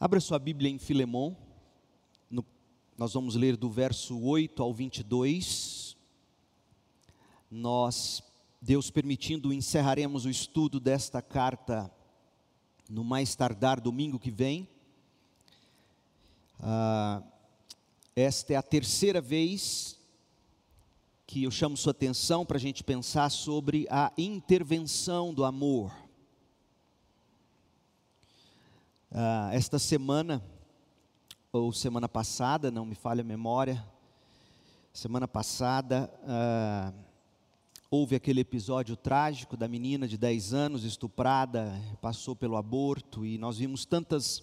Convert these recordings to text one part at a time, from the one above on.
Abra sua Bíblia em Filemão, no, nós vamos ler do verso 8 ao 22. Nós, Deus permitindo, encerraremos o estudo desta carta no mais tardar domingo que vem. Ah, esta é a terceira vez que eu chamo sua atenção para a gente pensar sobre a intervenção do amor. Ah, esta semana, ou semana passada, não me falha a memória, semana passada, ah, houve aquele episódio trágico da menina de 10 anos estuprada, passou pelo aborto, e nós vimos tantas,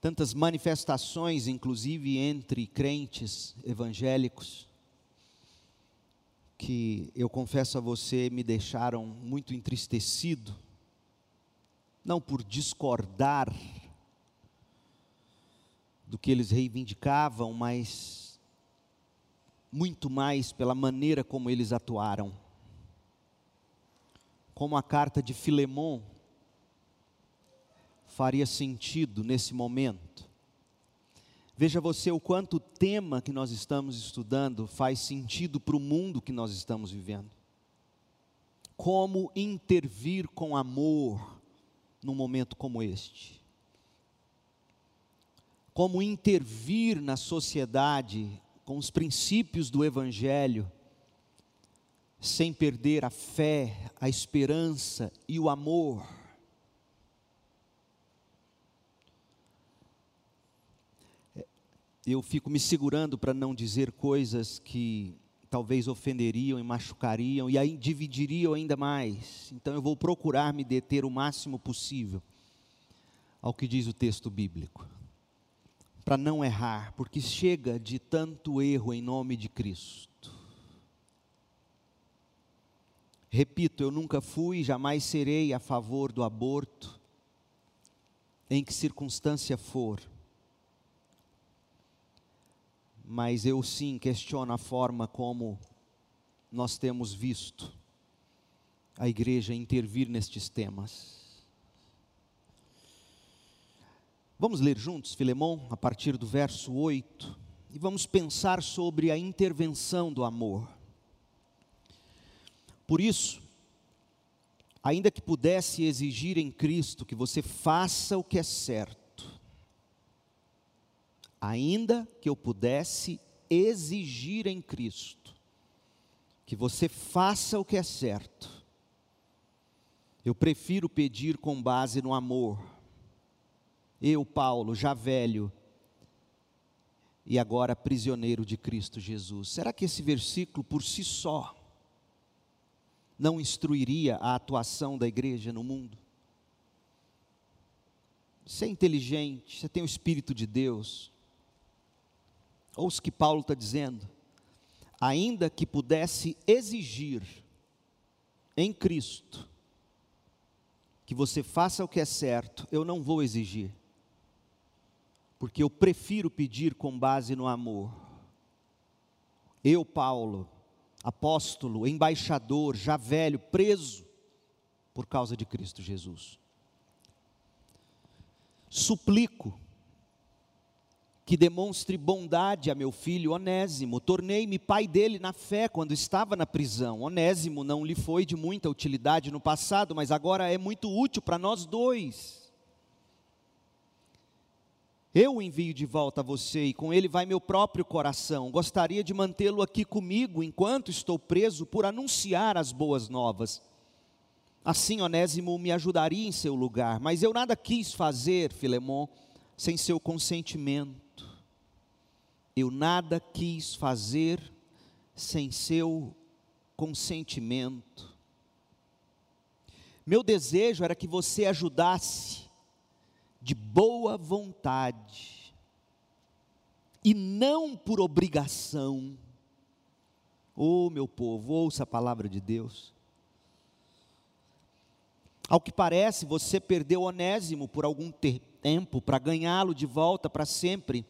tantas manifestações, inclusive entre crentes evangélicos, que eu confesso a você me deixaram muito entristecido, não por discordar do que eles reivindicavam, mas muito mais pela maneira como eles atuaram. Como a carta de Filemon faria sentido nesse momento. Veja você o quanto o tema que nós estamos estudando faz sentido para o mundo que nós estamos vivendo. Como intervir com amor num momento como este. Como intervir na sociedade com os princípios do Evangelho, sem perder a fé, a esperança e o amor eu fico me segurando para não dizer coisas que talvez ofenderiam e machucariam e aí dividiriam ainda mais. Então eu vou procurar me deter o máximo possível ao que diz o texto bíblico, para não errar, porque chega de tanto erro em nome de Cristo. Repito, eu nunca fui, jamais serei a favor do aborto, em que circunstância for mas eu sim questiono a forma como nós temos visto a igreja intervir nestes temas. Vamos ler juntos Filemão, a partir do verso 8, e vamos pensar sobre a intervenção do amor. Por isso, ainda que pudesse exigir em Cristo que você faça o que é certo, ainda que eu pudesse exigir em Cristo que você faça o que é certo, eu prefiro pedir com base no amor. Eu, Paulo, já velho e agora prisioneiro de Cristo Jesus. Será que esse versículo por si só não instruiria a atuação da igreja no mundo? Você é inteligente, você tem o Espírito de Deus, Ouça o que Paulo está dizendo. Ainda que pudesse exigir em Cristo que você faça o que é certo, eu não vou exigir, porque eu prefiro pedir com base no amor. Eu, Paulo, apóstolo, embaixador, já velho, preso por causa de Cristo Jesus. Suplico que demonstre bondade a meu filho Onésimo. Tornei-me pai dele na fé quando estava na prisão. Onésimo não lhe foi de muita utilidade no passado, mas agora é muito útil para nós dois. Eu o envio de volta a você e com ele vai meu próprio coração. Gostaria de mantê-lo aqui comigo enquanto estou preso por anunciar as boas novas. Assim, Onésimo me ajudaria em seu lugar, mas eu nada quis fazer, Filemão, sem seu consentimento eu nada quis fazer sem seu consentimento. Meu desejo era que você ajudasse de boa vontade e não por obrigação. Oh, meu povo, ouça a palavra de Deus. Ao que parece, você perdeu Onésimo por algum tempo para ganhá-lo de volta para sempre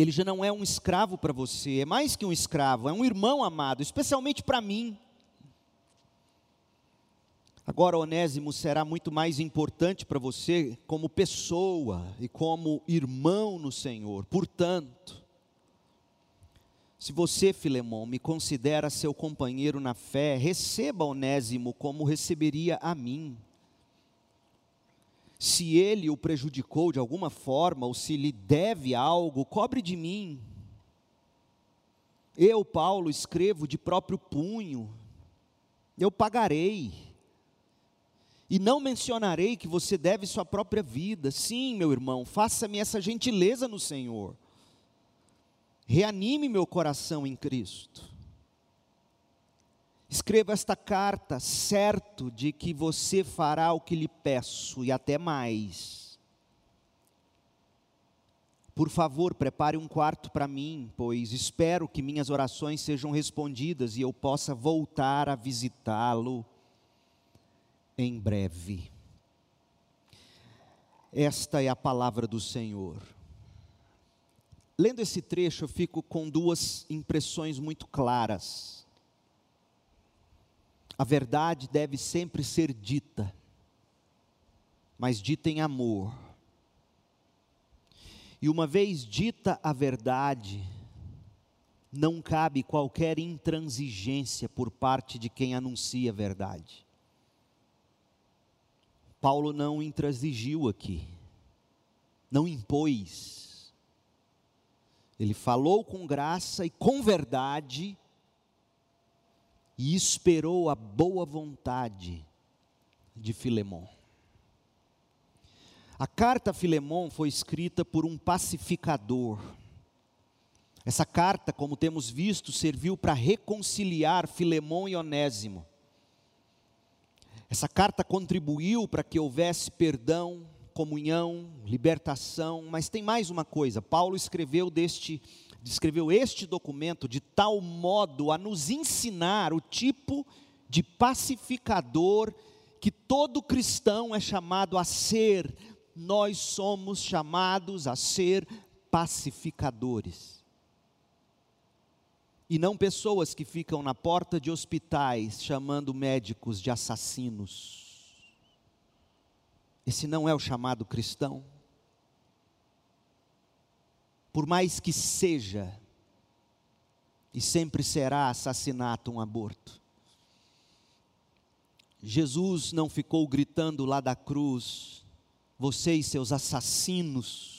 ele já não é um escravo para você, é mais que um escravo, é um irmão amado, especialmente para mim. Agora, Onésimo será muito mais importante para você como pessoa e como irmão no Senhor. Portanto, se você, Filemão, me considera seu companheiro na fé, receba Onésimo como receberia a mim. Se ele o prejudicou de alguma forma, ou se lhe deve algo, cobre de mim. Eu, Paulo, escrevo de próprio punho, eu pagarei. E não mencionarei que você deve sua própria vida. Sim, meu irmão, faça-me essa gentileza no Senhor. Reanime meu coração em Cristo. Escreva esta carta, certo de que você fará o que lhe peço e até mais. Por favor, prepare um quarto para mim, pois espero que minhas orações sejam respondidas e eu possa voltar a visitá-lo em breve. Esta é a palavra do Senhor. Lendo esse trecho, eu fico com duas impressões muito claras. A verdade deve sempre ser dita, mas dita em amor. E uma vez dita a verdade, não cabe qualquer intransigência por parte de quem anuncia a verdade. Paulo não intransigiu aqui, não impôs. Ele falou com graça e com verdade e esperou a boa vontade de Filemon. A carta a Filemon foi escrita por um pacificador. Essa carta, como temos visto, serviu para reconciliar Filemon e Onésimo. Essa carta contribuiu para que houvesse perdão, comunhão, libertação, mas tem mais uma coisa. Paulo escreveu deste escreveu este documento de tal modo a nos ensinar o tipo de pacificador que todo cristão é chamado a ser. Nós somos chamados a ser pacificadores e não pessoas que ficam na porta de hospitais chamando médicos de assassinos. Esse não é o chamado cristão. Por mais que seja, e sempre será assassinato um aborto. Jesus não ficou gritando lá da cruz, vocês, seus assassinos,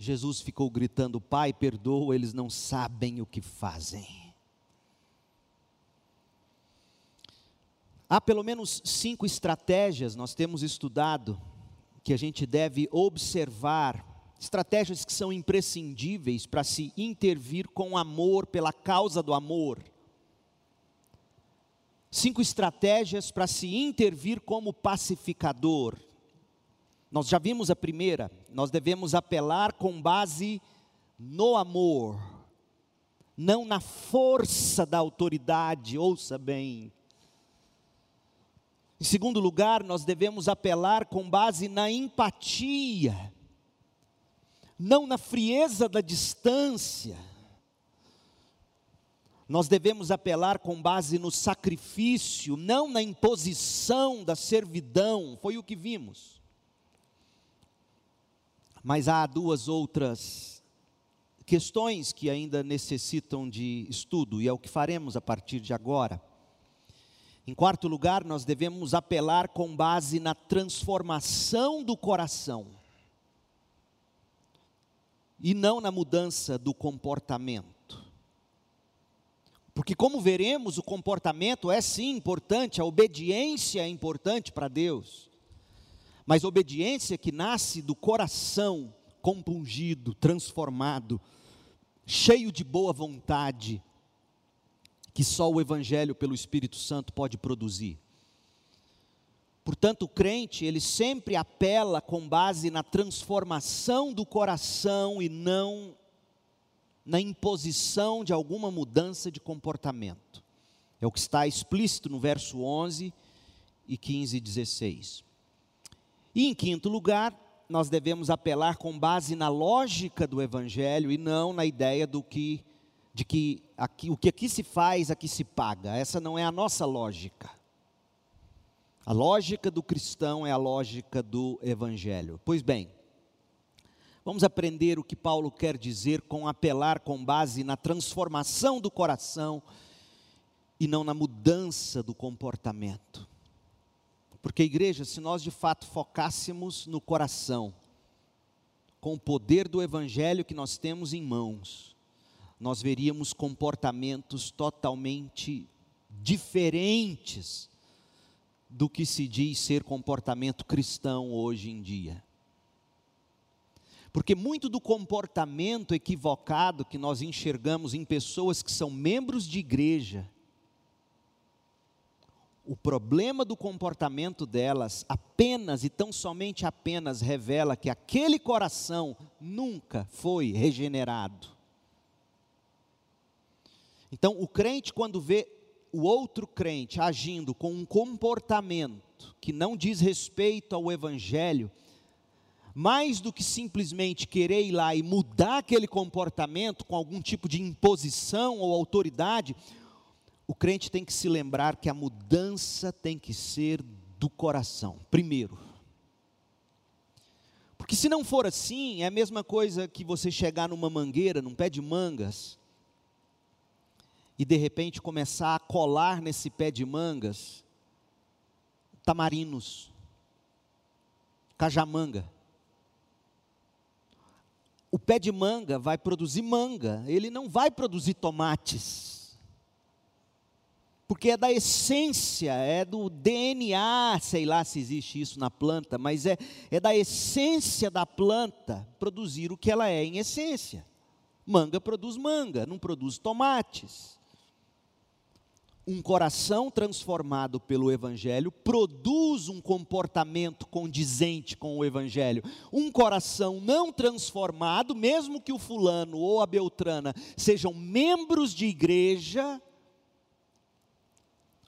Jesus ficou gritando: Pai, perdoa, eles não sabem o que fazem. Há pelo menos cinco estratégias, nós temos estudado, que a gente deve observar, estratégias que são imprescindíveis para se intervir com amor, pela causa do amor. Cinco estratégias para se intervir como pacificador. Nós já vimos a primeira, nós devemos apelar com base no amor, não na força da autoridade, ouça bem. Em segundo lugar, nós devemos apelar com base na empatia, não na frieza da distância. Nós devemos apelar com base no sacrifício, não na imposição da servidão, foi o que vimos. Mas há duas outras questões que ainda necessitam de estudo, e é o que faremos a partir de agora. Em quarto lugar, nós devemos apelar com base na transformação do coração, e não na mudança do comportamento. Porque, como veremos, o comportamento é sim importante, a obediência é importante para Deus mas obediência que nasce do coração compungido, transformado, cheio de boa vontade, que só o Evangelho pelo Espírito Santo pode produzir. Portanto, o crente, ele sempre apela com base na transformação do coração e não na imposição de alguma mudança de comportamento. É o que está explícito no verso 11 e 15 e 16. E em quinto lugar, nós devemos apelar com base na lógica do Evangelho e não na ideia do que de que aqui, o que aqui se faz, aqui se paga. Essa não é a nossa lógica. A lógica do cristão é a lógica do evangelho. Pois bem, vamos aprender o que Paulo quer dizer com apelar com base na transformação do coração e não na mudança do comportamento. Porque, igreja, se nós de fato focássemos no coração, com o poder do Evangelho que nós temos em mãos, nós veríamos comportamentos totalmente diferentes do que se diz ser comportamento cristão hoje em dia. Porque muito do comportamento equivocado que nós enxergamos em pessoas que são membros de igreja, o problema do comportamento delas apenas e tão somente apenas revela que aquele coração nunca foi regenerado. Então, o crente, quando vê o outro crente agindo com um comportamento que não diz respeito ao Evangelho, mais do que simplesmente querer ir lá e mudar aquele comportamento com algum tipo de imposição ou autoridade, o crente tem que se lembrar que a mudança tem que ser do coração, primeiro. Porque se não for assim, é a mesma coisa que você chegar numa mangueira, num pé de mangas, e de repente começar a colar nesse pé de mangas tamarinos, cajamanga. O pé de manga vai produzir manga, ele não vai produzir tomates porque é da essência, é do DNA, sei lá se existe isso na planta, mas é, é da essência da planta produzir o que ela é em essência. Manga produz manga, não produz tomates. Um coração transformado pelo Evangelho produz um comportamento condizente com o Evangelho. Um coração não transformado, mesmo que o fulano ou a beltrana sejam membros de igreja,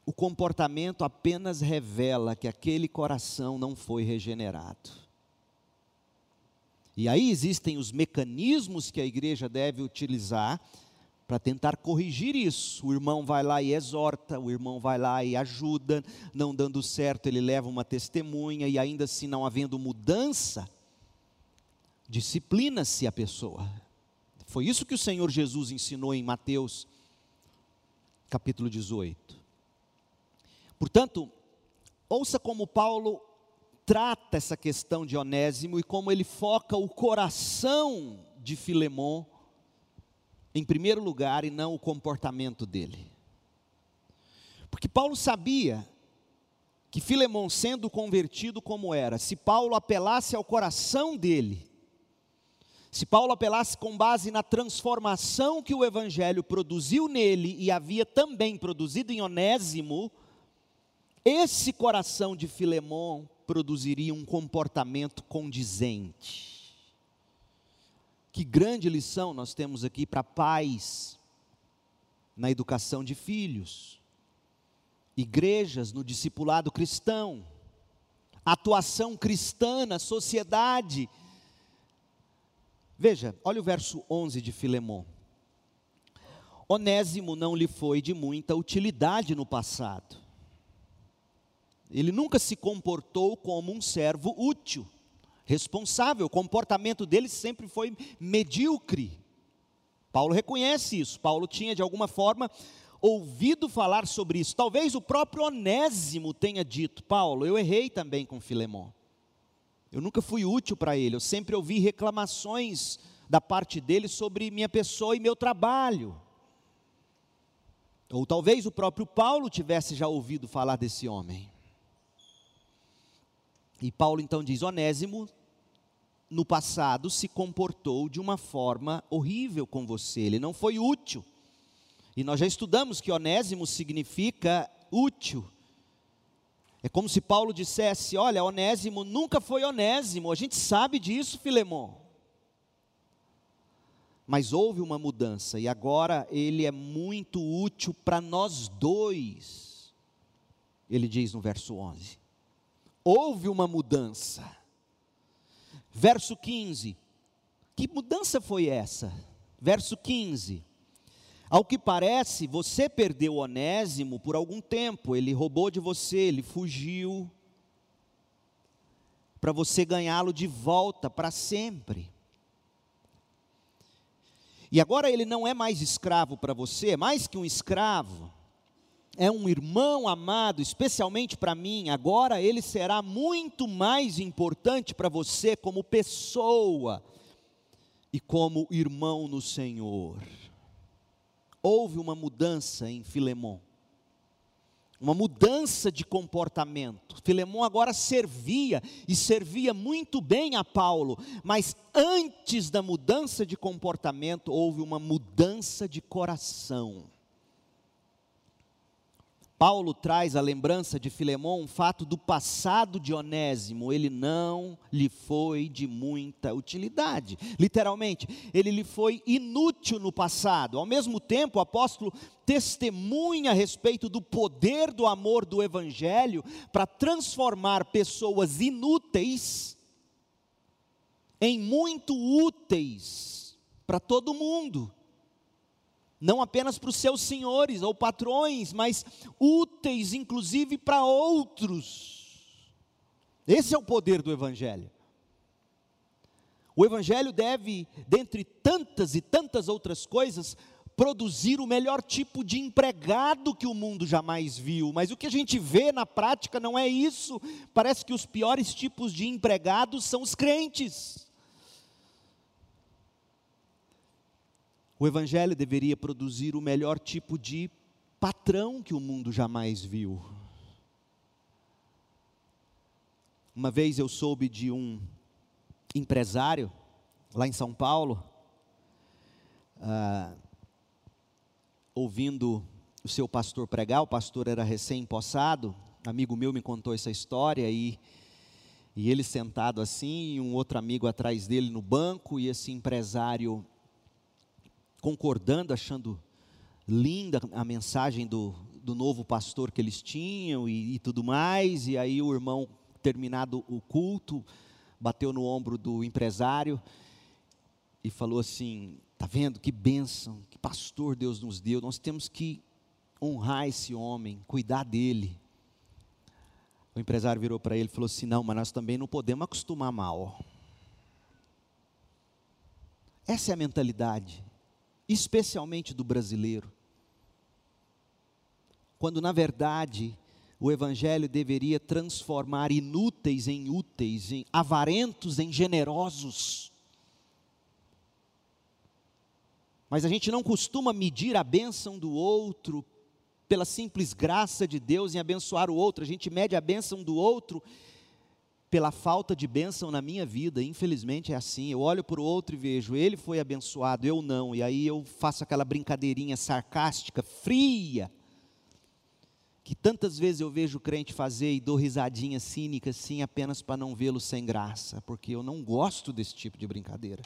o comportamento apenas revela que aquele coração não foi regenerado. E aí existem os mecanismos que a igreja deve utilizar para tentar corrigir isso. O irmão vai lá e exorta, o irmão vai lá e ajuda, não dando certo, ele leva uma testemunha, e ainda assim, não havendo mudança, disciplina-se a pessoa. Foi isso que o Senhor Jesus ensinou em Mateus, capítulo 18. Portanto, ouça como Paulo trata essa questão de Onésimo e como ele foca o coração de Filemon em primeiro lugar e não o comportamento dele. Porque Paulo sabia que Filemon, sendo convertido como era, se Paulo apelasse ao coração dele, se Paulo apelasse com base na transformação que o Evangelho produziu nele e havia também produzido em Onésimo, esse coração de Filemão produziria um comportamento condizente. Que grande lição nós temos aqui para pais na educação de filhos, igrejas no discipulado cristão, atuação cristã na sociedade. Veja, olha o verso 11 de Filemão. Onésimo não lhe foi de muita utilidade no passado ele nunca se comportou como um servo útil, responsável. O comportamento dele sempre foi medíocre. Paulo reconhece isso. Paulo tinha, de alguma forma, ouvido falar sobre isso. Talvez o próprio Onésimo tenha dito: Paulo, eu errei também com Filemão. Eu nunca fui útil para ele. Eu sempre ouvi reclamações da parte dele sobre minha pessoa e meu trabalho. Ou talvez o próprio Paulo tivesse já ouvido falar desse homem. E Paulo então diz: Onésimo, no passado se comportou de uma forma horrível com você, ele não foi útil. E nós já estudamos que Onésimo significa útil. É como se Paulo dissesse: Olha, Onésimo nunca foi Onésimo, a gente sabe disso, Filemão. Mas houve uma mudança e agora ele é muito útil para nós dois. Ele diz no verso 11 houve uma mudança. Verso 15. Que mudança foi essa? Verso 15. Ao que parece, você perdeu Onésimo por algum tempo, ele roubou de você, ele fugiu, para você ganhá-lo de volta para sempre. E agora ele não é mais escravo para você, é mais que um escravo, é um irmão amado, especialmente para mim. Agora ele será muito mais importante para você como pessoa e como irmão no Senhor houve uma mudança em Filemão. Uma mudança de comportamento. Filemão agora servia e servia muito bem a Paulo, mas antes da mudança de comportamento houve uma mudança de coração. Paulo traz a lembrança de Filemão um fato do passado de Onésimo, ele não lhe foi de muita utilidade. Literalmente, ele lhe foi inútil no passado. Ao mesmo tempo, o apóstolo testemunha a respeito do poder do amor do evangelho para transformar pessoas inúteis em muito úteis para todo mundo não apenas para os seus senhores ou patrões, mas úteis inclusive para outros. Esse é o poder do Evangelho. O Evangelho deve, dentre tantas e tantas outras coisas, produzir o melhor tipo de empregado que o mundo jamais viu, mas o que a gente vê na prática não é isso. Parece que os piores tipos de empregados são os crentes. O Evangelho deveria produzir o melhor tipo de patrão que o mundo jamais viu. Uma vez eu soube de um empresário lá em São Paulo, ah, ouvindo o seu pastor pregar, o pastor era recém-possado, amigo meu me contou essa história e, e ele sentado assim, e um outro amigo atrás dele no banco, e esse empresário concordando, achando linda a mensagem do, do novo pastor que eles tinham e, e tudo mais. E aí o irmão, terminado o culto, bateu no ombro do empresário e falou assim: Está vendo que bênção, que pastor Deus nos deu. Nós temos que honrar esse homem, cuidar dele. O empresário virou para ele e falou assim: Não, mas nós também não podemos acostumar mal. Essa é a mentalidade especialmente do brasileiro. Quando na verdade o evangelho deveria transformar inúteis em úteis, em avarentos em generosos. Mas a gente não costuma medir a bênção do outro pela simples graça de Deus em abençoar o outro, a gente mede a bênção do outro pela falta de bênção na minha vida, infelizmente é assim. Eu olho para o outro e vejo, ele foi abençoado, eu não, e aí eu faço aquela brincadeirinha sarcástica, fria, que tantas vezes eu vejo o crente fazer e dou risadinha cínica assim, apenas para não vê-lo sem graça, porque eu não gosto desse tipo de brincadeira.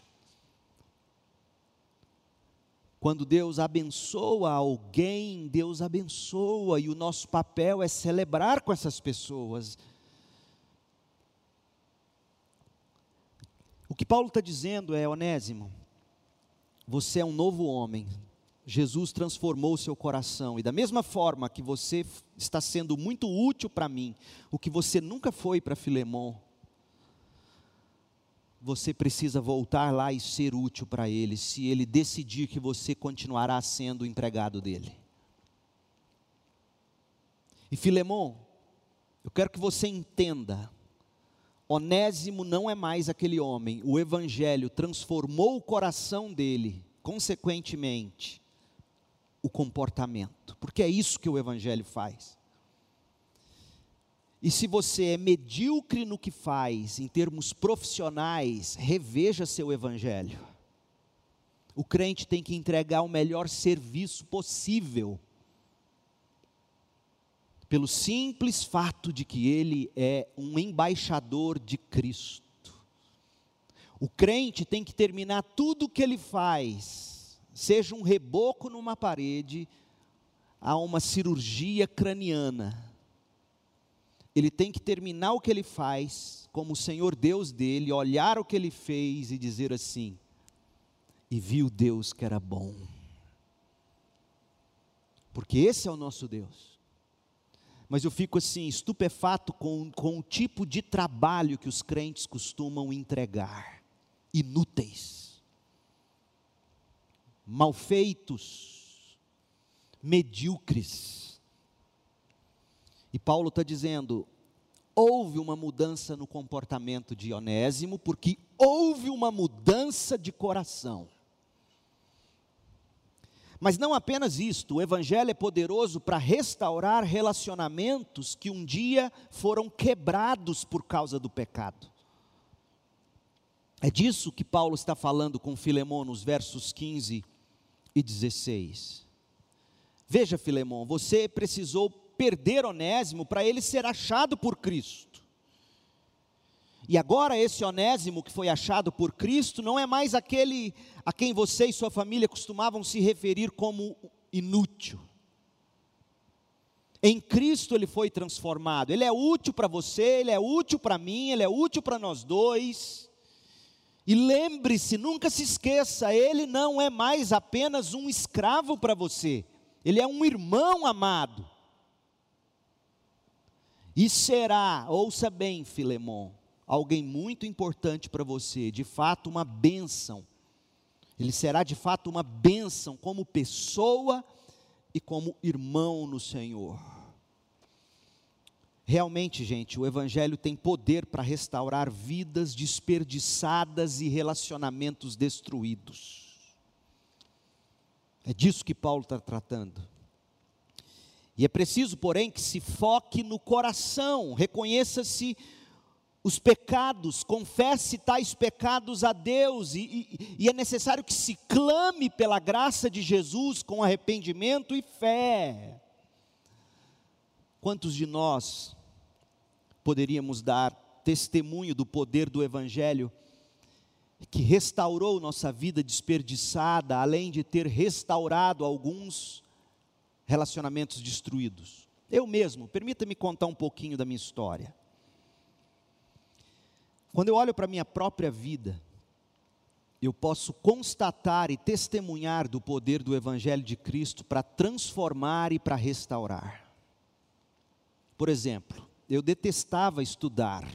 Quando Deus abençoa alguém, Deus abençoa, e o nosso papel é celebrar com essas pessoas que Paulo está dizendo é, Onésimo, você é um novo homem. Jesus transformou seu coração, e da mesma forma que você está sendo muito útil para mim, o que você nunca foi para Filemão, você precisa voltar lá e ser útil para ele, se ele decidir que você continuará sendo o empregado dele. E Filemão, eu quero que você entenda Onésimo não é mais aquele homem, o Evangelho transformou o coração dele, consequentemente, o comportamento, porque é isso que o Evangelho faz. E se você é medíocre no que faz, em termos profissionais, reveja seu Evangelho. O crente tem que entregar o melhor serviço possível pelo simples fato de que ele é um embaixador de Cristo. O crente tem que terminar tudo o que ele faz, seja um reboco numa parede, a uma cirurgia craniana. Ele tem que terminar o que ele faz, como o Senhor Deus dele, olhar o que ele fez e dizer assim: e viu Deus que era bom. porque esse é o nosso Deus. Mas eu fico assim, estupefato com, com o tipo de trabalho que os crentes costumam entregar inúteis, mal feitos, medíocres. E Paulo está dizendo: houve uma mudança no comportamento de Onésimo, porque houve uma mudança de coração. Mas não apenas isto, o Evangelho é poderoso para restaurar relacionamentos que um dia foram quebrados por causa do pecado. É disso que Paulo está falando com Filemão nos versos 15 e 16. Veja, Filemão, você precisou perder Onésimo para ele ser achado por Cristo. E agora esse Onésimo que foi achado por Cristo não é mais aquele a quem você e sua família costumavam se referir como inútil. Em Cristo ele foi transformado. Ele é útil para você, ele é útil para mim, ele é útil para nós dois. E lembre-se, nunca se esqueça, ele não é mais apenas um escravo para você. Ele é um irmão amado. E será, ouça bem, Filemon, alguém muito importante para você, de fato uma bênção. Ele será de fato uma bênção como pessoa e como irmão no Senhor. Realmente, gente, o Evangelho tem poder para restaurar vidas desperdiçadas e relacionamentos destruídos. É disso que Paulo está tratando. E é preciso, porém, que se foque no coração, reconheça-se os pecados, confesse tais pecados a Deus, e, e, e, é necessário que se clame pela graça de Jesus com arrependimento e fé. Quantos de nós poderíamos dar testemunho do poder do Evangelho, que restaurou nossa vida desperdiçada, além de ter restaurado alguns relacionamentos destruídos. Eu mesmo, permita-me contar um pouquinho da minha história. Quando eu olho para a minha própria vida, eu posso constatar e testemunhar do poder do Evangelho de Cristo para transformar e para restaurar. Por exemplo, eu detestava estudar.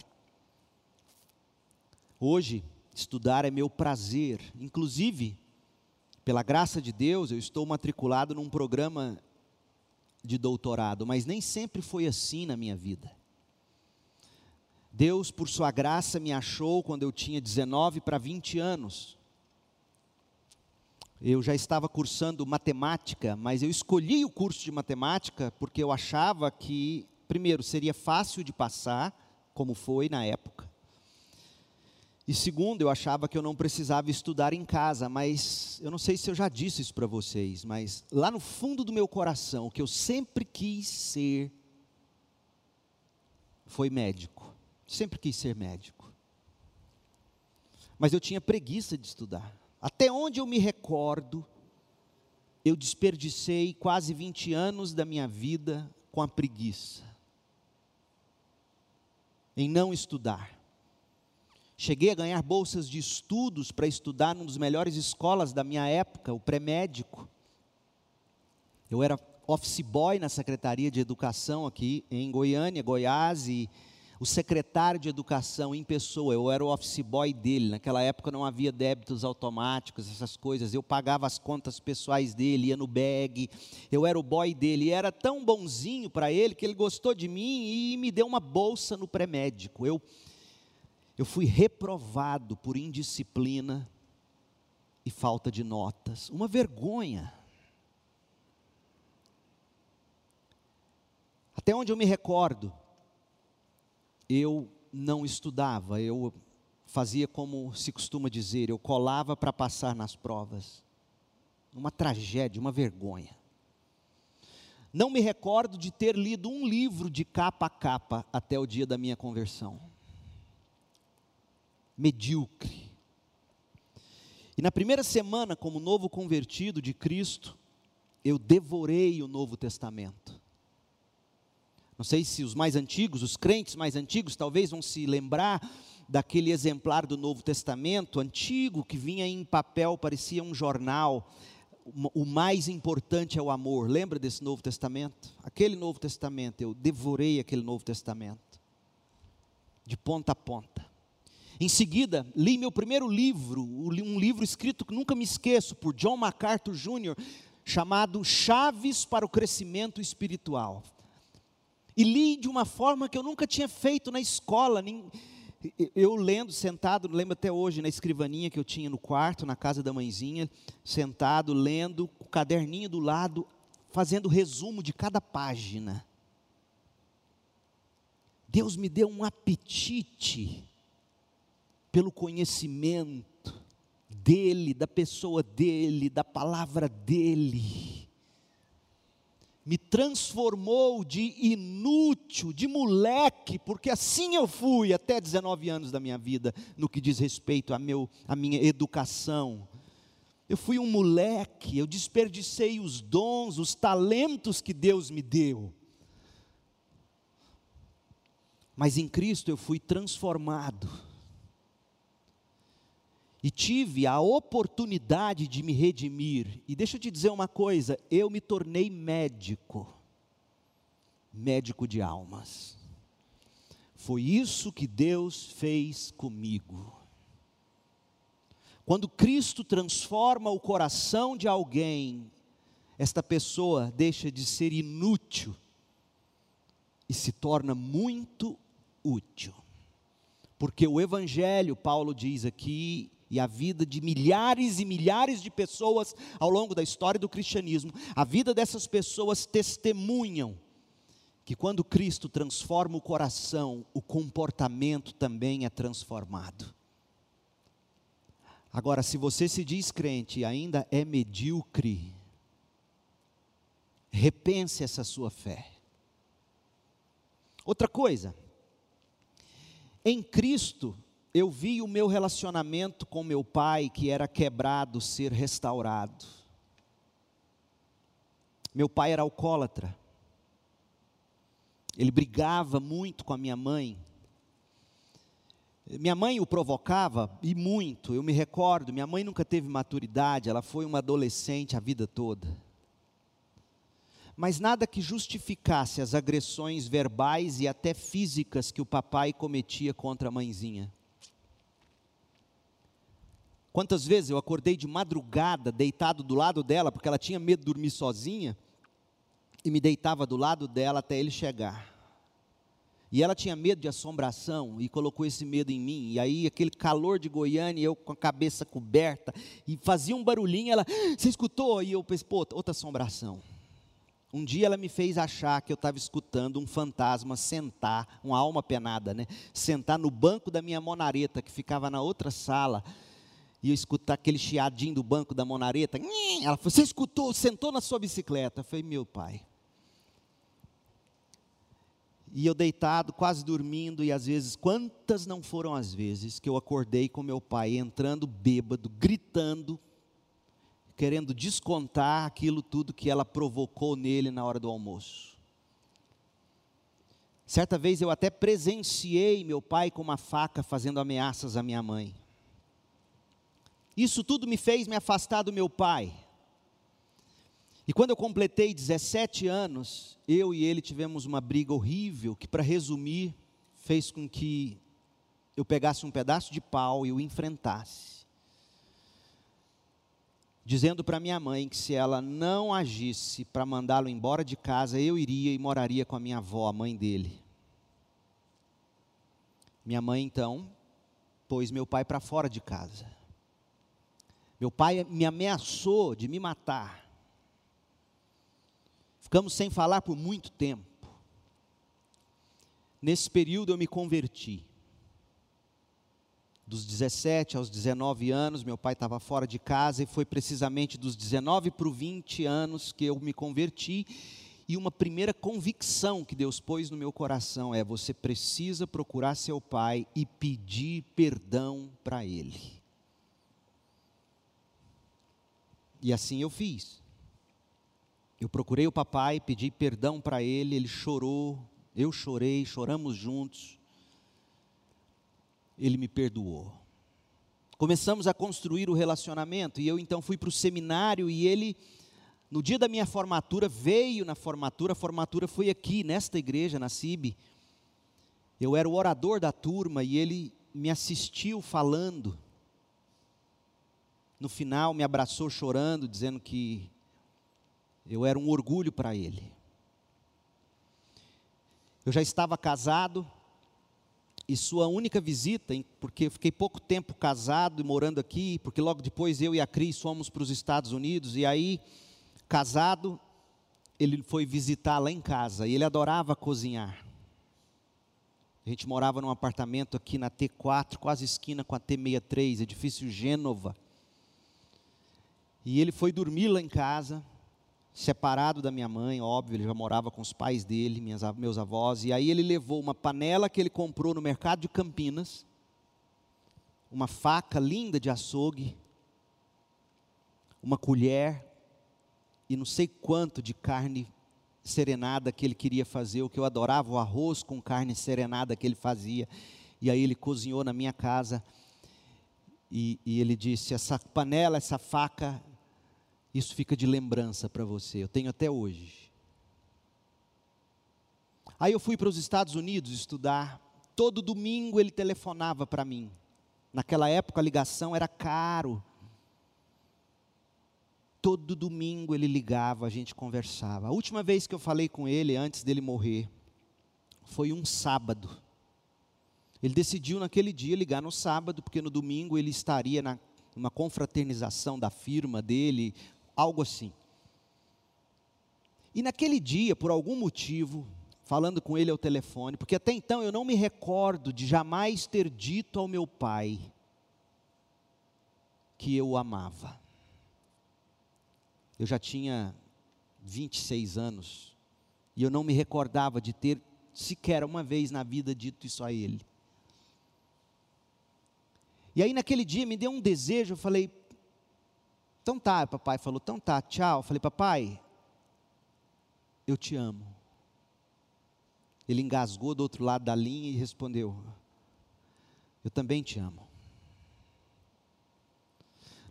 Hoje, estudar é meu prazer. Inclusive, pela graça de Deus, eu estou matriculado num programa de doutorado, mas nem sempre foi assim na minha vida. Deus, por sua graça, me achou quando eu tinha 19 para 20 anos. Eu já estava cursando matemática, mas eu escolhi o curso de matemática porque eu achava que, primeiro, seria fácil de passar, como foi na época. E segundo, eu achava que eu não precisava estudar em casa, mas eu não sei se eu já disse isso para vocês, mas lá no fundo do meu coração, o que eu sempre quis ser foi médico. Sempre quis ser médico. Mas eu tinha preguiça de estudar. Até onde eu me recordo, eu desperdicei quase 20 anos da minha vida com a preguiça, em não estudar. Cheguei a ganhar bolsas de estudos para estudar numa das melhores escolas da minha época, o pré-médico. Eu era office boy na Secretaria de Educação aqui em Goiânia, Goiás, e o secretário de Educação em pessoa, eu era o office boy dele. Naquela época não havia débitos automáticos, essas coisas. Eu pagava as contas pessoais dele, ia no bag, eu era o boy dele. E era tão bonzinho para ele que ele gostou de mim e me deu uma bolsa no pré-médico. Eu eu fui reprovado por indisciplina e falta de notas. Uma vergonha. Até onde eu me recordo, eu não estudava, eu fazia como se costuma dizer, eu colava para passar nas provas. Uma tragédia, uma vergonha. Não me recordo de ter lido um livro de capa a capa até o dia da minha conversão medíocre. E na primeira semana, como novo convertido de Cristo, eu devorei o Novo Testamento. Não sei se os mais antigos, os crentes mais antigos, talvez vão se lembrar daquele exemplar do Novo Testamento antigo que vinha em papel, parecia um jornal, o mais importante é o amor. Lembra desse Novo Testamento? Aquele Novo Testamento, eu devorei aquele Novo Testamento, de ponta a ponta. Em seguida, li meu primeiro livro, um livro escrito que nunca me esqueço, por John MacArthur Jr., chamado Chaves para o Crescimento Espiritual. E li de uma forma que eu nunca tinha feito na escola. Eu lendo, sentado, lembro até hoje, na escrivaninha que eu tinha no quarto, na casa da mãezinha, sentado, lendo, o caderninho do lado, fazendo resumo de cada página. Deus me deu um apetite pelo conhecimento dEle, da pessoa dEle, da palavra dEle me transformou de inútil, de moleque, porque assim eu fui até 19 anos da minha vida, no que diz respeito a, meu, a minha educação. Eu fui um moleque, eu desperdicei os dons, os talentos que Deus me deu. Mas em Cristo eu fui transformado e tive a oportunidade de me redimir. E deixa eu te dizer uma coisa: eu me tornei médico, médico de almas. Foi isso que Deus fez comigo. Quando Cristo transforma o coração de alguém, esta pessoa deixa de ser inútil e se torna muito útil. Porque o Evangelho, Paulo diz aqui, e a vida de milhares e milhares de pessoas ao longo da história do cristianismo, a vida dessas pessoas testemunham que quando Cristo transforma o coração, o comportamento também é transformado. Agora, se você se diz crente e ainda é medíocre, repense essa sua fé. Outra coisa, em Cristo, eu vi o meu relacionamento com meu pai, que era quebrado, ser restaurado. Meu pai era alcoólatra. Ele brigava muito com a minha mãe. Minha mãe o provocava e muito. Eu me recordo, minha mãe nunca teve maturidade, ela foi uma adolescente a vida toda. Mas nada que justificasse as agressões verbais e até físicas que o papai cometia contra a mãezinha. Quantas vezes eu acordei de madrugada, deitado do lado dela, porque ela tinha medo de dormir sozinha, e me deitava do lado dela até ele chegar. E ela tinha medo de assombração e colocou esse medo em mim. E aí, aquele calor de Goiânia, eu com a cabeça coberta, e fazia um barulhinho. Ela, você escutou? E eu pensei, pô, outra assombração. Um dia ela me fez achar que eu estava escutando um fantasma sentar, uma alma penada, né? Sentar no banco da minha monareta, que ficava na outra sala e eu escutar aquele chiadinho do banco da monareta. Ela falou: Você escutou, sentou na sua bicicleta? Eu falei: Meu pai. E eu deitado, quase dormindo, e às vezes, quantas não foram as vezes que eu acordei com meu pai entrando bêbado, gritando, querendo descontar aquilo tudo que ela provocou nele na hora do almoço. Certa vez eu até presenciei meu pai com uma faca fazendo ameaças à minha mãe. Isso tudo me fez me afastar do meu pai. E quando eu completei 17 anos, eu e ele tivemos uma briga horrível que, para resumir, fez com que eu pegasse um pedaço de pau e o enfrentasse. Dizendo para minha mãe que se ela não agisse para mandá-lo embora de casa, eu iria e moraria com a minha avó, a mãe dele. Minha mãe então pôs meu pai para fora de casa. Meu pai me ameaçou de me matar. Ficamos sem falar por muito tempo. Nesse período eu me converti. Dos 17 aos 19 anos, meu pai estava fora de casa e foi precisamente dos 19 para os 20 anos que eu me converti. E uma primeira convicção que Deus pôs no meu coração é: você precisa procurar seu pai e pedir perdão para ele. E assim eu fiz. Eu procurei o papai, pedi perdão para ele, ele chorou, eu chorei, choramos juntos. Ele me perdoou. Começamos a construir o relacionamento e eu então fui para o seminário e ele, no dia da minha formatura, veio na formatura. A formatura foi aqui, nesta igreja, na CIB. Eu era o orador da turma e ele me assistiu falando. No final, me abraçou chorando, dizendo que eu era um orgulho para ele. Eu já estava casado, e sua única visita, porque fiquei pouco tempo casado e morando aqui, porque logo depois eu e a Cris fomos para os Estados Unidos, e aí, casado, ele foi visitar lá em casa, e ele adorava cozinhar. A gente morava num apartamento aqui na T4, quase esquina com a T63, edifício Gênova. E ele foi dormir lá em casa, separado da minha mãe, óbvio, ele já morava com os pais dele, minhas, meus avós, e aí ele levou uma panela que ele comprou no mercado de Campinas, uma faca linda de açougue, uma colher e não sei quanto de carne serenada que ele queria fazer, o que eu adorava, o arroz com carne serenada que ele fazia. E aí ele cozinhou na minha casa. E, e ele disse: essa panela, essa faca, isso fica de lembrança para você. Eu tenho até hoje. Aí eu fui para os Estados Unidos estudar. Todo domingo ele telefonava para mim. Naquela época a ligação era caro. Todo domingo ele ligava, a gente conversava. A última vez que eu falei com ele antes dele morrer foi um sábado. Ele decidiu naquele dia ligar no sábado, porque no domingo ele estaria na uma confraternização da firma dele, algo assim. E naquele dia, por algum motivo, falando com ele ao telefone, porque até então eu não me recordo de jamais ter dito ao meu pai que eu o amava. Eu já tinha 26 anos e eu não me recordava de ter sequer uma vez na vida dito isso a ele. E aí naquele dia me deu um desejo, eu falei, então tá, papai falou, então tá, tchau. Eu falei, papai, eu te amo. Ele engasgou do outro lado da linha e respondeu: Eu também te amo.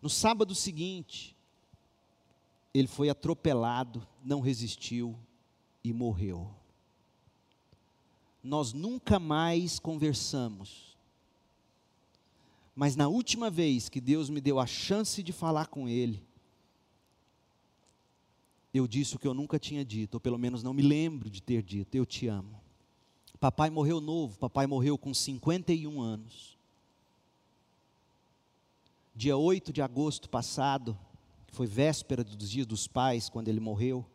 No sábado seguinte, ele foi atropelado, não resistiu e morreu. Nós nunca mais conversamos mas na última vez que Deus me deu a chance de falar com Ele, eu disse o que eu nunca tinha dito, ou pelo menos não me lembro de ter dito: Eu te amo. Papai morreu novo, papai morreu com 51 anos. Dia 8 de agosto passado, que foi véspera dos dias dos pais, quando ele morreu,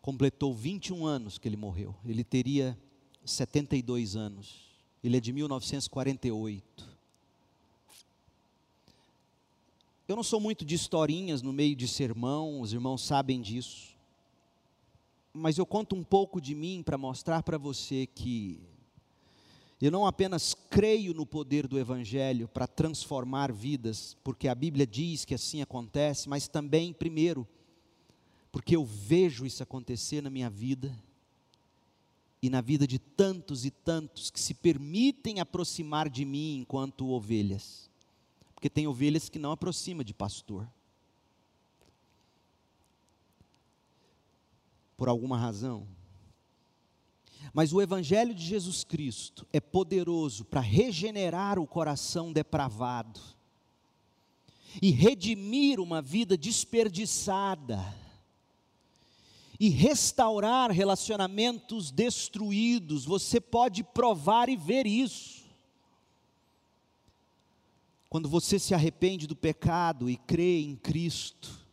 completou 21 anos que ele morreu. Ele teria 72 anos. Ele é de 1948. Eu não sou muito de historinhas no meio de sermão, os irmãos sabem disso. Mas eu conto um pouco de mim para mostrar para você que eu não apenas creio no poder do Evangelho para transformar vidas, porque a Bíblia diz que assim acontece, mas também, primeiro, porque eu vejo isso acontecer na minha vida e na vida de tantos e tantos que se permitem aproximar de mim enquanto ovelhas. Porque tem ovelhas que não aproxima de pastor. Por alguma razão. Mas o Evangelho de Jesus Cristo é poderoso para regenerar o coração depravado e redimir uma vida desperdiçada e restaurar relacionamentos destruídos. Você pode provar e ver isso. Quando você se arrepende do pecado e crê em Cristo,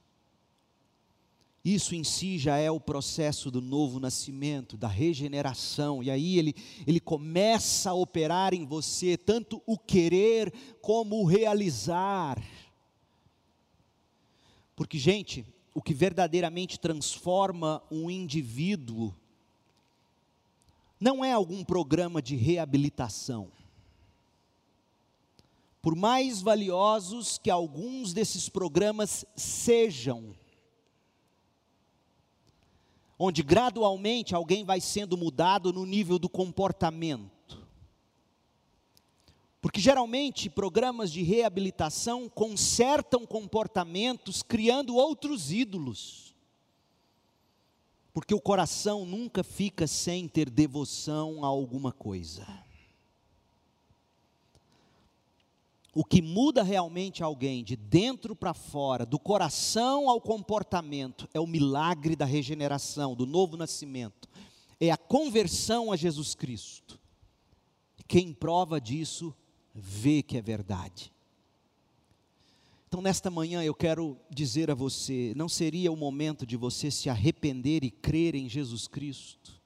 isso em si já é o processo do novo nascimento, da regeneração, e aí ele, ele começa a operar em você tanto o querer como o realizar. Porque, gente, o que verdadeiramente transforma um indivíduo não é algum programa de reabilitação por mais valiosos que alguns desses programas sejam, onde gradualmente alguém vai sendo mudado no nível do comportamento. Porque geralmente programas de reabilitação consertam comportamentos criando outros ídolos. Porque o coração nunca fica sem ter devoção a alguma coisa. O que muda realmente alguém de dentro para fora, do coração ao comportamento, é o milagre da regeneração, do novo nascimento, é a conversão a Jesus Cristo. Quem prova disso vê que é verdade. Então, nesta manhã, eu quero dizer a você: não seria o momento de você se arrepender e crer em Jesus Cristo?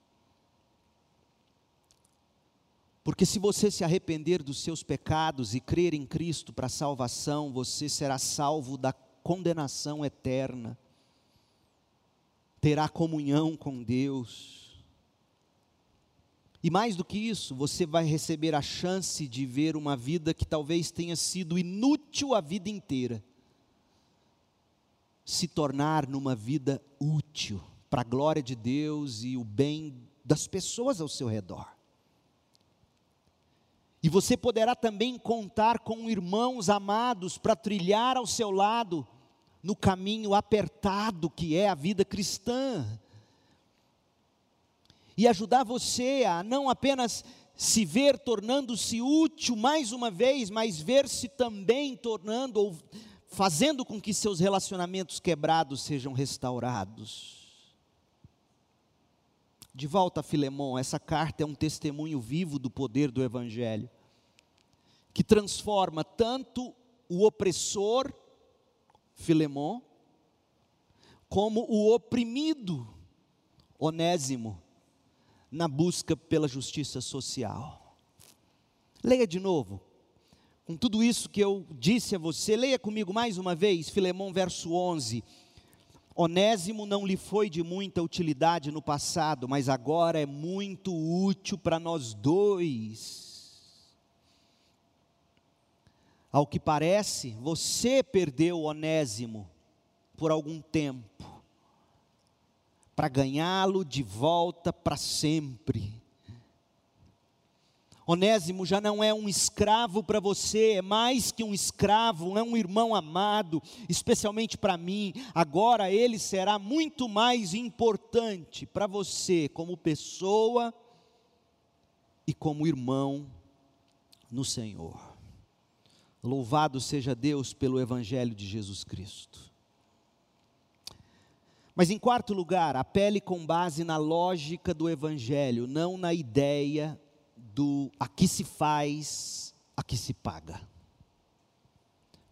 Porque se você se arrepender dos seus pecados e crer em Cristo para salvação, você será salvo da condenação eterna, terá comunhão com Deus, e mais do que isso, você vai receber a chance de ver uma vida que talvez tenha sido inútil a vida inteira, se tornar numa vida útil para a glória de Deus e o bem das pessoas ao seu redor. E você poderá também contar com irmãos amados para trilhar ao seu lado no caminho apertado que é a vida cristã e ajudar você a não apenas se ver tornando-se útil mais uma vez, mas ver-se também tornando ou fazendo com que seus relacionamentos quebrados sejam restaurados. De volta a Filemão, essa carta é um testemunho vivo do poder do Evangelho, que transforma tanto o opressor, Filemão, como o oprimido, Onésimo na busca pela justiça social. Leia de novo. Com tudo isso que eu disse a você, leia comigo mais uma vez, Filemão verso 11. Onésimo não lhe foi de muita utilidade no passado, mas agora é muito útil para nós dois. Ao que parece, você perdeu Onésimo por algum tempo para ganhá-lo de volta para sempre. Onésimo já não é um escravo para você, é mais que um escravo, é um irmão amado, especialmente para mim. Agora ele será muito mais importante para você, como pessoa e como irmão no Senhor. Louvado seja Deus pelo Evangelho de Jesus Cristo. Mas em quarto lugar, apele com base na lógica do Evangelho, não na ideia do aqui se faz, aqui se paga.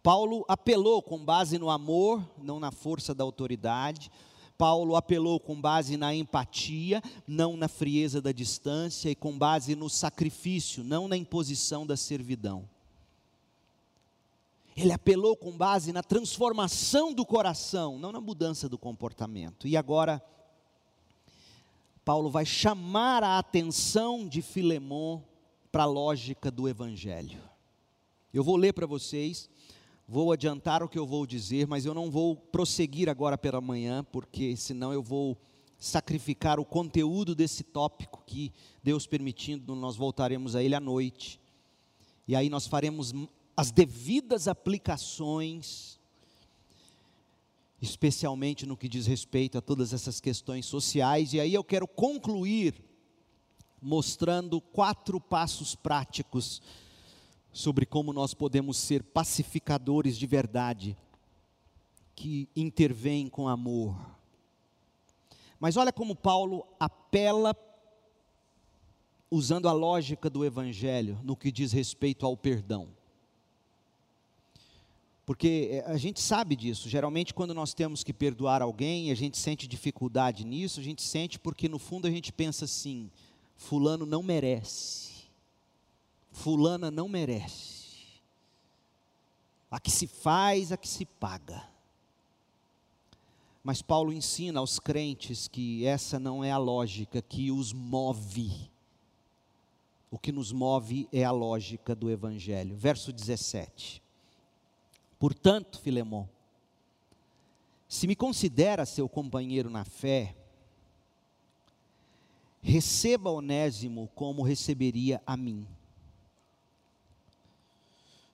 Paulo apelou com base no amor, não na força da autoridade. Paulo apelou com base na empatia, não na frieza da distância, e com base no sacrifício, não na imposição da servidão. Ele apelou com base na transformação do coração, não na mudança do comportamento. E agora, Paulo vai chamar a atenção de Filemão para a lógica do Evangelho. Eu vou ler para vocês, vou adiantar o que eu vou dizer, mas eu não vou prosseguir agora pela manhã, porque senão eu vou sacrificar o conteúdo desse tópico que, Deus permitindo, nós voltaremos a ele à noite. E aí nós faremos as devidas aplicações, especialmente no que diz respeito a todas essas questões sociais, e aí eu quero concluir mostrando quatro passos práticos sobre como nós podemos ser pacificadores de verdade, que intervêm com amor. Mas olha como Paulo apela usando a lógica do evangelho no que diz respeito ao perdão. Porque eh, a gente sabe disso. Geralmente, quando nós temos que perdoar alguém, a gente sente dificuldade nisso, a gente sente porque no fundo a gente pensa assim: Fulano não merece. Fulana não merece. A que se faz, a que se paga. Mas Paulo ensina aos crentes que essa não é a lógica que os move. O que nos move é a lógica do Evangelho. Verso 17. Portanto, Filemão, se me considera seu companheiro na fé, receba Onésimo como receberia a mim.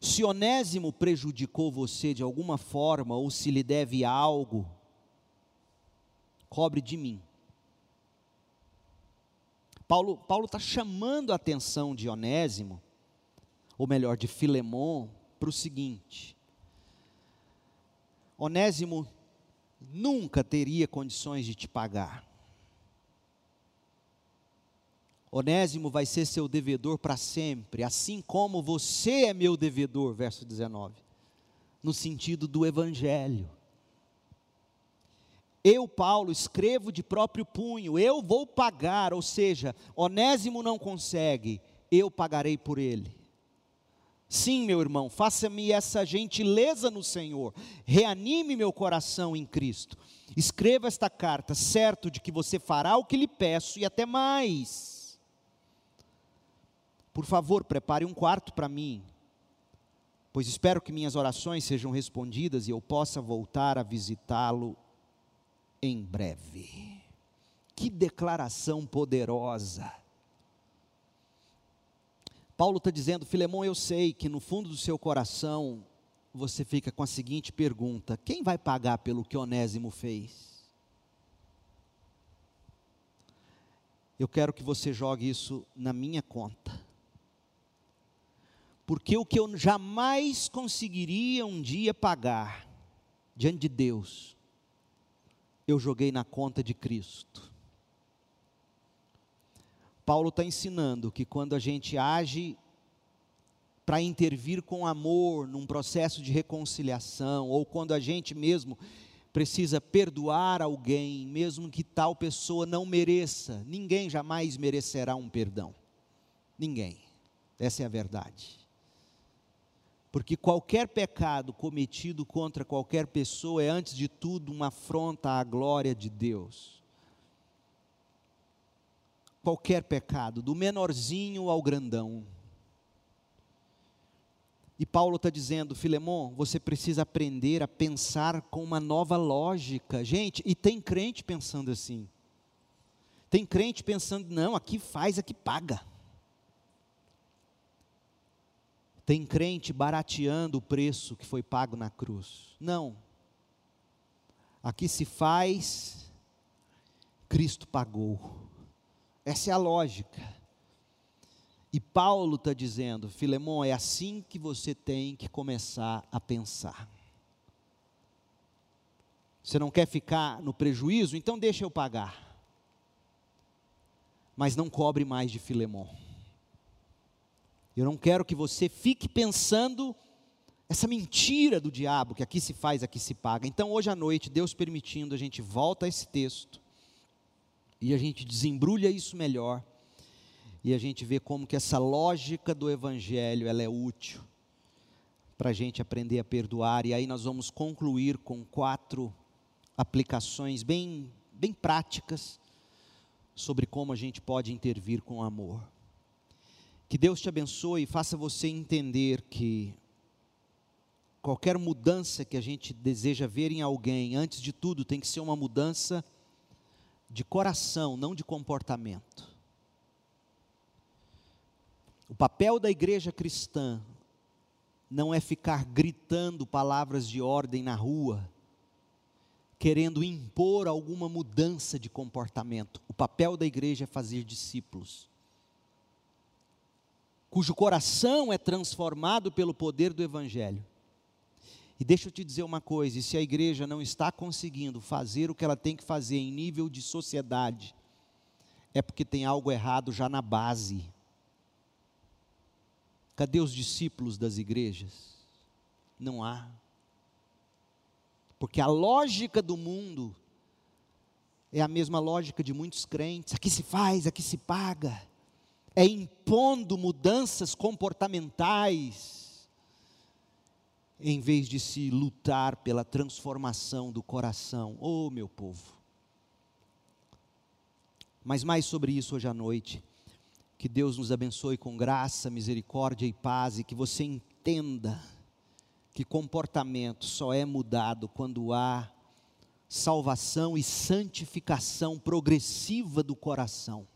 Se Onésimo prejudicou você de alguma forma, ou se lhe deve algo, cobre de mim. Paulo está chamando a atenção de Onésimo, ou melhor, de Filemon, para o seguinte: Onésimo nunca teria condições de te pagar. Onésimo vai ser seu devedor para sempre, assim como você é meu devedor, verso 19, no sentido do evangelho. Eu, Paulo, escrevo de próprio punho, eu vou pagar, ou seja, Onésimo não consegue, eu pagarei por ele. Sim, meu irmão, faça-me essa gentileza no Senhor, reanime meu coração em Cristo. Escreva esta carta, certo de que você fará o que lhe peço e até mais. Por favor, prepare um quarto para mim, pois espero que minhas orações sejam respondidas e eu possa voltar a visitá-lo em breve. Que declaração poderosa! Paulo está dizendo, Filemão, eu sei que no fundo do seu coração você fica com a seguinte pergunta: quem vai pagar pelo que Onésimo fez? Eu quero que você jogue isso na minha conta. Porque o que eu jamais conseguiria um dia pagar diante de Deus, eu joguei na conta de Cristo. Paulo está ensinando que quando a gente age para intervir com amor num processo de reconciliação, ou quando a gente mesmo precisa perdoar alguém, mesmo que tal pessoa não mereça, ninguém jamais merecerá um perdão. Ninguém. Essa é a verdade. Porque qualquer pecado cometido contra qualquer pessoa é, antes de tudo, uma afronta à glória de Deus qualquer pecado, do menorzinho ao grandão. E Paulo está dizendo, Filemão, você precisa aprender a pensar com uma nova lógica. Gente, e tem crente pensando assim. Tem crente pensando, não, aqui faz, aqui paga. Tem crente barateando o preço que foi pago na cruz. Não. Aqui se faz, Cristo pagou. Essa é a lógica. E Paulo está dizendo, Filemão, é assim que você tem que começar a pensar. Você não quer ficar no prejuízo? Então deixa eu pagar. Mas não cobre mais de Filemão. Eu não quero que você fique pensando essa mentira do diabo que aqui se faz, aqui se paga. Então hoje à noite, Deus permitindo, a gente volta a esse texto e a gente desembrulha isso melhor e a gente vê como que essa lógica do evangelho ela é útil para a gente aprender a perdoar e aí nós vamos concluir com quatro aplicações bem bem práticas sobre como a gente pode intervir com amor. Que Deus te abençoe e faça você entender que qualquer mudança que a gente deseja ver em alguém, antes de tudo, tem que ser uma mudança de coração, não de comportamento. O papel da igreja cristã não é ficar gritando palavras de ordem na rua, querendo impor alguma mudança de comportamento. O papel da igreja é fazer discípulos, cujo coração é transformado pelo poder do Evangelho. E deixa eu te dizer uma coisa: se a igreja não está conseguindo fazer o que ela tem que fazer em nível de sociedade, é porque tem algo errado já na base. Cadê os discípulos das igrejas? Não há. Porque a lógica do mundo é a mesma lógica de muitos crentes: aqui se faz, aqui se paga. É impondo mudanças comportamentais em vez de se lutar pela transformação do coração. Oh, meu povo. Mas mais sobre isso hoje à noite. Que Deus nos abençoe com graça, misericórdia e paz e que você entenda que comportamento só é mudado quando há salvação e santificação progressiva do coração.